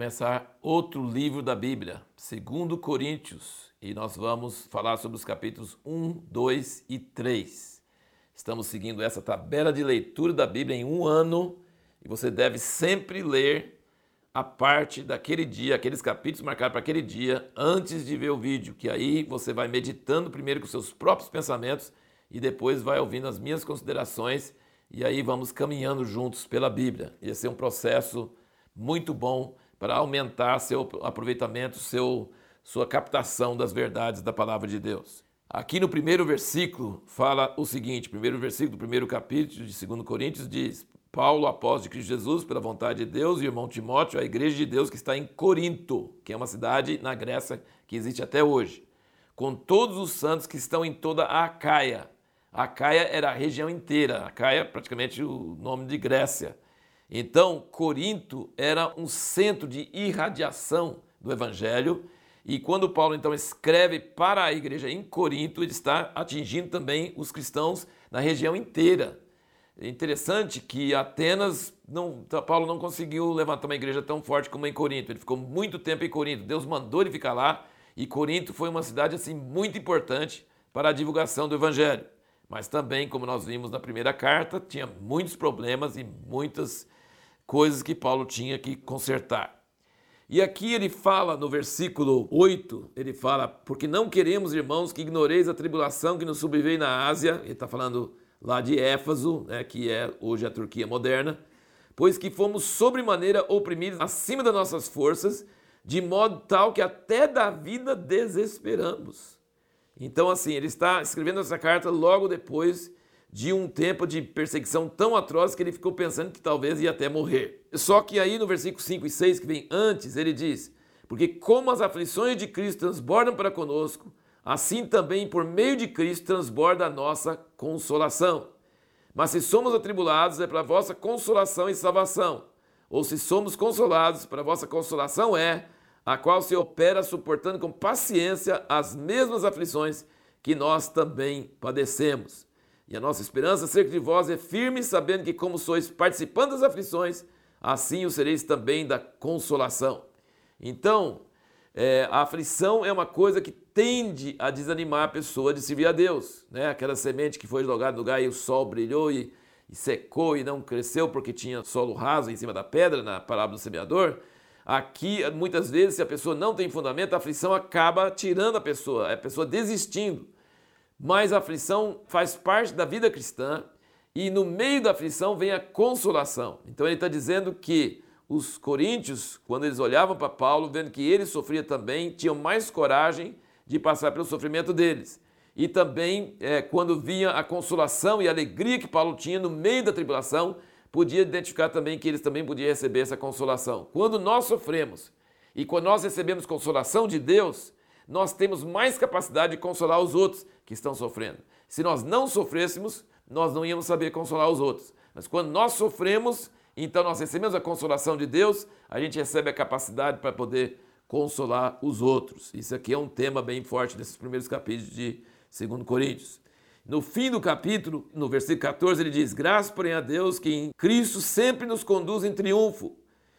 começar outro livro da Bíblia, segundo Coríntios, e nós vamos falar sobre os capítulos 1, 2 e 3. Estamos seguindo essa tabela de leitura da Bíblia em um ano, e você deve sempre ler a parte daquele dia, aqueles capítulos marcados para aquele dia, antes de ver o vídeo, que aí você vai meditando primeiro com seus próprios pensamentos e depois vai ouvindo as minhas considerações, e aí vamos caminhando juntos pela Bíblia. Ia ser um processo muito bom para aumentar seu aproveitamento, seu, sua captação das verdades da palavra de Deus. Aqui no primeiro versículo fala o seguinte: primeiro versículo do primeiro capítulo de 2 Coríntios diz: Paulo, apóstolo de Cristo Jesus, pela vontade de Deus, e irmão Timóteo, a igreja de Deus que está em Corinto, que é uma cidade na Grécia que existe até hoje, com todos os santos que estão em toda a Acaia. A Acaia era a região inteira, a Acaia praticamente o nome de Grécia. Então, Corinto era um centro de irradiação do evangelho, e quando Paulo então escreve para a igreja em Corinto, ele está atingindo também os cristãos na região inteira. É interessante que Atenas, não, Paulo não conseguiu levantar uma igreja tão forte como em Corinto. Ele ficou muito tempo em Corinto. Deus mandou ele ficar lá e Corinto foi uma cidade assim muito importante para a divulgação do evangelho. Mas também, como nós vimos na primeira carta, tinha muitos problemas e muitas coisas que Paulo tinha que consertar. E aqui ele fala no versículo 8, ele fala, porque não queremos, irmãos, que ignoreis a tribulação que nos sobreveio na Ásia, ele está falando lá de Éfaso, né, que é hoje a Turquia moderna, pois que fomos sobremaneira oprimidos acima das nossas forças, de modo tal que até da vida desesperamos. Então, assim, ele está escrevendo essa carta logo depois de um tempo de perseguição tão atroz que ele ficou pensando que talvez ia até morrer. Só que aí no versículo 5 e 6, que vem antes, ele diz: Porque como as aflições de Cristo transbordam para conosco, assim também por meio de Cristo transborda a nossa consolação. Mas se somos atribulados, é para a vossa consolação e salvação. Ou se somos consolados, para a vossa consolação é a qual se opera suportando com paciência as mesmas aflições que nós também padecemos. E a nossa esperança acerca de vós é firme, sabendo que, como sois participando das aflições, assim o sereis também da consolação. Então, é, a aflição é uma coisa que tende a desanimar a pessoa de servir a Deus. Né? Aquela semente que foi jogada no lugar e o sol brilhou e, e secou e não cresceu porque tinha solo raso em cima da pedra, na parábola do semeador. Aqui, muitas vezes, se a pessoa não tem fundamento, a aflição acaba tirando a pessoa, a pessoa desistindo mas a aflição faz parte da vida cristã e no meio da aflição vem a consolação. Então ele está dizendo que os coríntios, quando eles olhavam para Paulo, vendo que ele sofria também, tinham mais coragem de passar pelo sofrimento deles. E também, é, quando via a consolação e a alegria que Paulo tinha no meio da tribulação, podia identificar também que eles também podiam receber essa consolação. Quando nós sofremos e quando nós recebemos consolação de Deus, nós temos mais capacidade de consolar os outros que estão sofrendo. Se nós não sofrêssemos, nós não íamos saber consolar os outros. Mas quando nós sofremos, então nós recebemos a consolação de Deus, a gente recebe a capacidade para poder consolar os outros. Isso aqui é um tema bem forte nesses primeiros capítulos de 2 Coríntios. No fim do capítulo, no versículo 14, ele diz: Graças, porém, a Deus que em Cristo sempre nos conduz em triunfo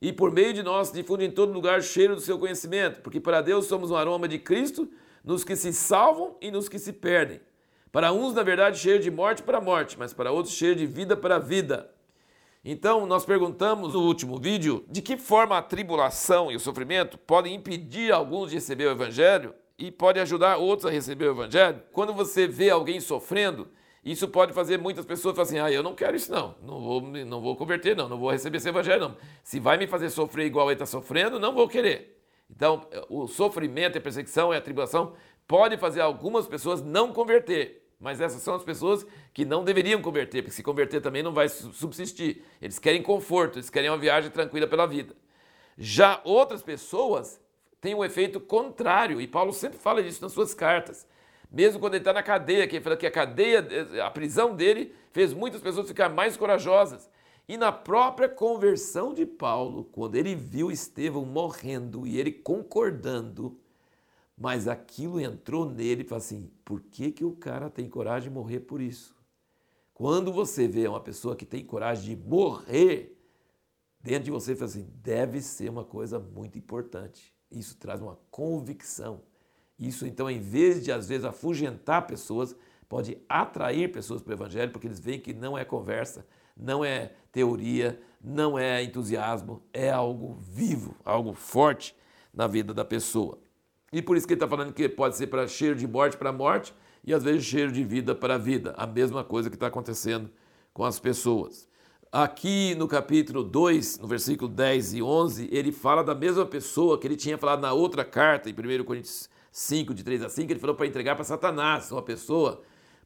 e por meio de nós difunde em todo lugar o cheiro do seu conhecimento, porque para Deus somos um aroma de Cristo nos que se salvam e nos que se perdem. Para uns, na verdade, cheiro de morte para morte, mas para outros, cheiro de vida para vida. Então, nós perguntamos no último vídeo de que forma a tribulação e o sofrimento podem impedir alguns de receber o Evangelho e pode ajudar outros a receber o Evangelho. Quando você vê alguém sofrendo, isso pode fazer muitas pessoas falar assim: ah, eu não quero isso não, não vou, não vou converter não, não vou receber esse evangelho não. Se vai me fazer sofrer igual ele está sofrendo, não vou querer. Então, o sofrimento, a perseguição e a tribulação pode fazer algumas pessoas não converter, mas essas são as pessoas que não deveriam converter, porque se converter também não vai subsistir. Eles querem conforto, eles querem uma viagem tranquila pela vida. Já outras pessoas têm um efeito contrário, e Paulo sempre fala disso nas suas cartas mesmo quando ele está na cadeia, que ele fala que a cadeia, a prisão dele fez muitas pessoas ficar mais corajosas. E na própria conversão de Paulo, quando ele viu Estevão morrendo e ele concordando, mas aquilo entrou nele e falou assim: por que, que o cara tem coragem de morrer por isso? Quando você vê uma pessoa que tem coragem de morrer, dentro de você fala assim, deve ser uma coisa muito importante. Isso traz uma convicção. Isso então, em vez de às vezes afugentar pessoas, pode atrair pessoas para o evangelho, porque eles veem que não é conversa, não é teoria, não é entusiasmo, é algo vivo, algo forte na vida da pessoa. E por isso que ele está falando que pode ser para cheiro de morte para morte e às vezes cheiro de vida para vida. A mesma coisa que está acontecendo com as pessoas. Aqui no capítulo 2, no versículo 10 e 11, ele fala da mesma pessoa que ele tinha falado na outra carta, em 1 Coríntios 5, de 3 a 5, ele falou para entregar para Satanás, uma pessoa,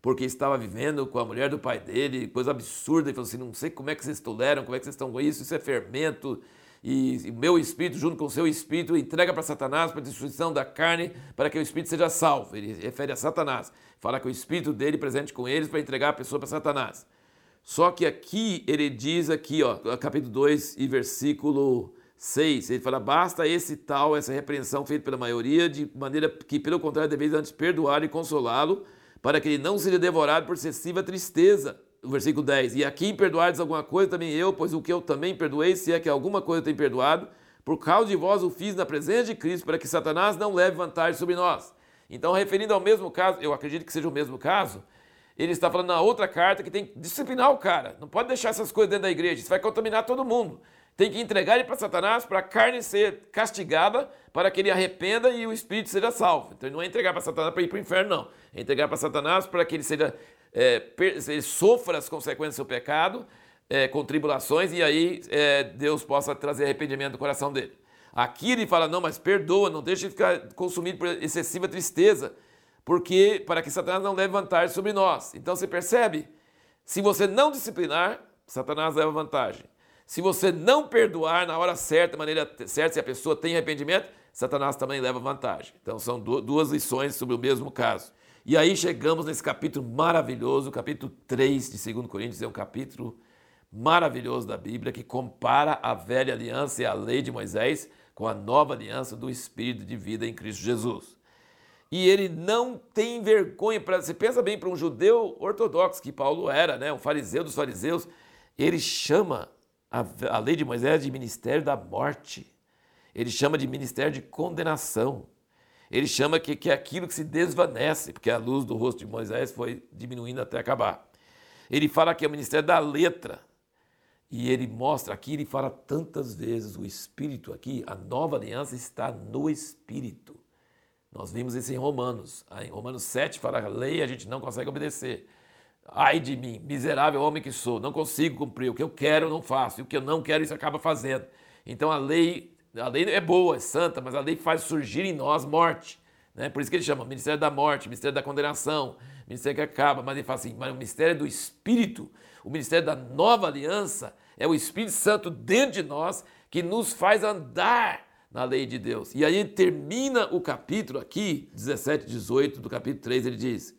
porque estava vivendo com a mulher do pai dele, coisa absurda, ele falou assim, não sei como é que vocês toleram, como é que vocês estão com isso, isso é fermento, e, o meu espírito, junto com o seu espírito, entrega para Satanás, para a destruição da carne, para que o espírito seja salvo. Ele refere a Satanás. Fala que o espírito dele presente com eles para entregar a pessoa para Satanás. Só que aqui ele diz aqui, ó, capítulo 2 e versículo 6, ele fala, basta esse tal, essa repreensão feita pela maioria, de maneira que, pelo contrário, deveis antes perdoar e consolá-lo, para que ele não seja devorado por excessiva tristeza o versículo 10. E aqui perdoardes alguma coisa também eu, pois o que eu também perdoei, se é que alguma coisa eu tenho perdoado, por causa de vós o fiz na presença de Cristo, para que Satanás não leve vantagem sobre nós. Então, referindo ao mesmo caso, eu acredito que seja o mesmo caso, ele está falando na outra carta que tem que disciplinar o cara. Não pode deixar essas coisas dentro da igreja, isso vai contaminar todo mundo. Tem que entregar ele para Satanás, para a carne ser castigada, para que ele arrependa e o espírito seja salvo. Então, não é entregar para Satanás para ir para o inferno, não. É entregar para Satanás para que ele seja é, ele sofra as consequências do seu pecado, é, com tribulações, e aí é, Deus possa trazer arrependimento do coração dele. Aqui ele fala, não, mas perdoa, não deixe de ficar consumido por excessiva tristeza, porque para que Satanás não leve vantagem sobre nós. Então você percebe? Se você não disciplinar, Satanás leva vantagem. Se você não perdoar na hora certa, maneira certa, se a pessoa tem arrependimento, Satanás também leva vantagem. Então são duas lições sobre o mesmo caso. E aí chegamos nesse capítulo maravilhoso, o capítulo 3 de 2 Coríntios, é um capítulo maravilhoso da Bíblia que compara a velha aliança e a lei de Moisés com a nova aliança do Espírito de vida em Cristo Jesus. E ele não tem vergonha, para você pensa bem, para um judeu ortodoxo que Paulo era, né, um fariseu dos fariseus, ele chama a, a lei de Moisés de ministério da morte, ele chama de ministério de condenação. Ele chama que, que é aquilo que se desvanece, porque a luz do rosto de Moisés foi diminuindo até acabar. Ele fala que é o ministério da letra. E ele mostra aqui, ele fala tantas vezes, o Espírito aqui, a nova aliança está no Espírito. Nós vimos isso em Romanos. Em Romanos 7 fala, a lei a gente não consegue obedecer. Ai de mim, miserável homem que sou, não consigo cumprir. O que eu quero não faço, e o que eu não quero isso acaba fazendo. Então a lei a lei é boa, é santa, mas a lei faz surgir em nós morte. Né? Por isso que ele chama Ministério da Morte, Ministério da Condenação, Ministério que acaba. Mas ele fala assim, mas o Ministério do Espírito, o Ministério da Nova Aliança, é o Espírito Santo dentro de nós que nos faz andar na lei de Deus. E aí ele termina o capítulo aqui, 17, 18 do capítulo 3, ele diz: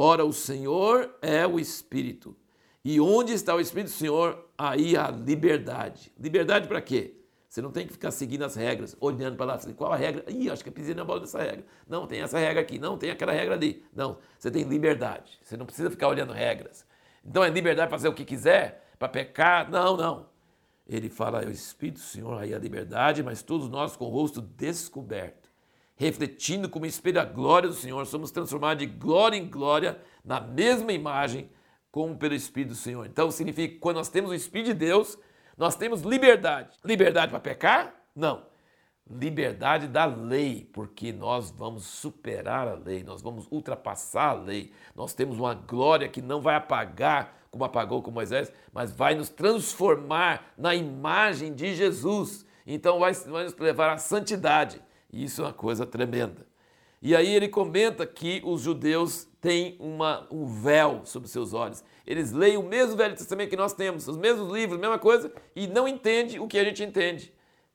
Ora, o Senhor é o Espírito. E onde está o Espírito do Senhor, aí há liberdade. Liberdade para quê? Você não tem que ficar seguindo as regras, olhando para lá, qual a regra? Ih, acho que eu pisei na bola dessa regra. Não, tem essa regra aqui, não, tem aquela regra ali. Não, você tem liberdade. Você não precisa ficar olhando regras. Então é liberdade para fazer o que quiser, para pecar? Não, não. Ele fala, é o Espírito do Senhor, aí a liberdade, mas todos nós com o rosto descoberto, refletindo como espelho a glória do Senhor, somos transformados de glória em glória na mesma imagem como pelo Espírito do Senhor. Então significa que quando nós temos o Espírito de Deus, nós temos liberdade. Liberdade para pecar? Não. Liberdade da lei, porque nós vamos superar a lei, nós vamos ultrapassar a lei. Nós temos uma glória que não vai apagar como apagou com Moisés, mas vai nos transformar na imagem de Jesus. Então vai, vai nos levar à santidade. E isso é uma coisa tremenda. E aí ele comenta que os judeus têm uma, um véu sobre seus olhos. Eles leem o mesmo Velho Testamento que nós temos, os mesmos livros, a mesma coisa, e não entendem o que a gente entende.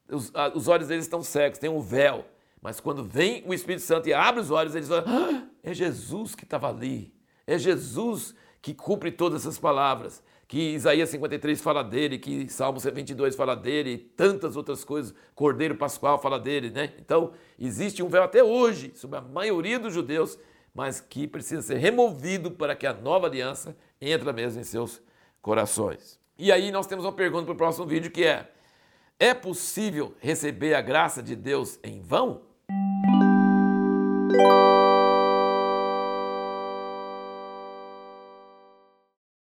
Os, a, os olhos deles estão cegos, tem um véu. Mas quando vem o Espírito Santo e abre os olhos, eles falam: ah, é Jesus que estava ali. É Jesus que cumpre todas essas palavras. Que Isaías 53 fala dele, que Salmo 22 fala dele, e tantas outras coisas. Cordeiro Pascual fala dele, né? Então, existe um véu até hoje sobre a maioria dos judeus mas que precisa ser removido para que a nova aliança entre mesmo em seus corações. E aí nós temos uma pergunta para o próximo vídeo que é: É possível receber a graça de Deus em vão?